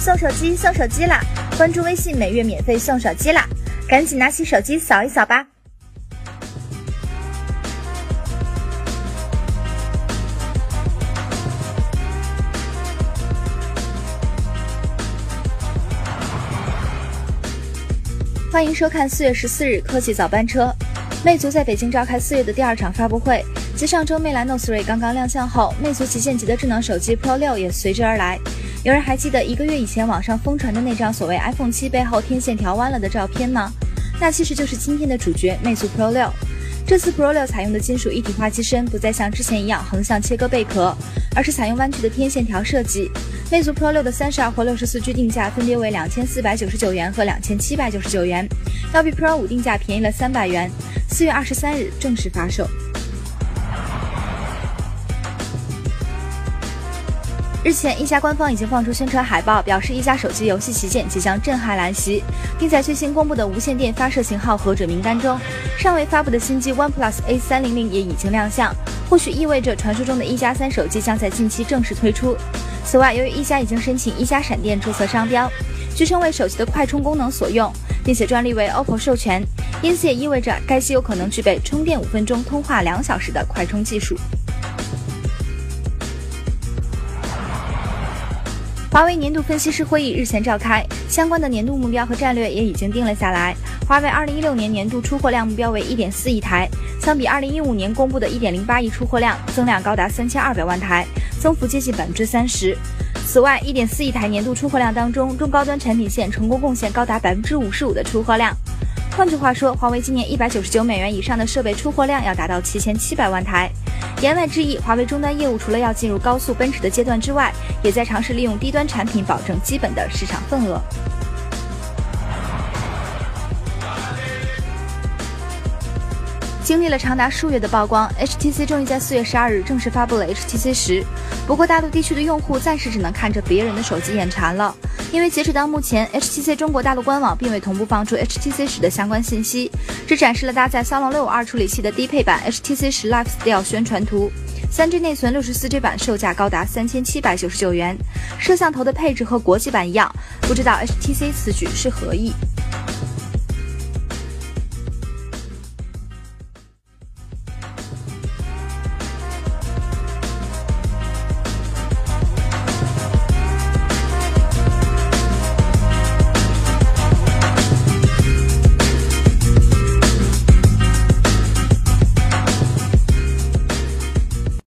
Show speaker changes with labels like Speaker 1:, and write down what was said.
Speaker 1: 送手机送手机啦！关注微信，每月免费送手机啦！赶紧拿起手机扫一扫吧。欢迎收看四月十四日科技早班车。魅族在北京召开四月的第二场发布会，继上周魅蓝 Note 3刚刚亮相后，魅族旗舰级的智能手机 Pro 六也随之而来。有人还记得一个月以前网上疯传的那张所谓 iPhone 七背后天线条弯了的照片吗？那其实就是今天的主角魅族 Pro 六。这次 Pro 六采用的金属一体化机身不再像之前一样横向切割贝壳，而是采用弯曲的天线条设计。魅族 Pro 六的三十二或六十四 G 定价分别为两千四百九十九元和两千七百九十九元，要比 Pro 五定价便宜了三百元。四月二十三日正式发售。日前，一加官方已经放出宣传海报，表示一加手机游戏旗舰即将震撼来袭，并在最新公布的无线电发射型号核准名单中，尚未发布的新机 OnePlus A 三零零也已经亮相，或许意味着传说中的一加三手机将在近期正式推出。此外，由于一加已经申请一加闪电注册商标，据称为手机的快充功能所用，并且专利为 OPPO 授权，因此也意味着该机有可能具备充电五分钟、通话两小时的快充技术。华为年度分析师会议日前召开，相关的年度目标和战略也已经定了下来。华为2016年年度出货量目标为1.4亿台，相比2015年公布的一.点零八亿出货量，增量高达三千二百万台，增幅接近百分之三十。此外一点四亿台年度出货量当中，中高端产品线成功贡献高达百分之五十五的出货量。换句话说，华为今年一百九十九美元以上的设备出货量要达到七千七百万台。言外之意，华为终端业务除了要进入高速奔驰的阶段之外，也在尝试利用低端产品保证基本的市场份额。经历了长达数月的曝光，HTC 终于在四月十二日正式发布了 HTC 十。不过，大陆地区的用户暂时只能看着别人的手机眼馋了，因为截止到目前，HTC 中国大陆官网并未同步放出 HTC 十的相关信息，只展示了搭载骁龙六五二处理器的低配版 HTC 十 Lifestyle 宣传图。三 G 内存，六十四 G 版售价高达三千七百九十九元。摄像头的配置和国际版一样，不知道 HTC 此举是何意？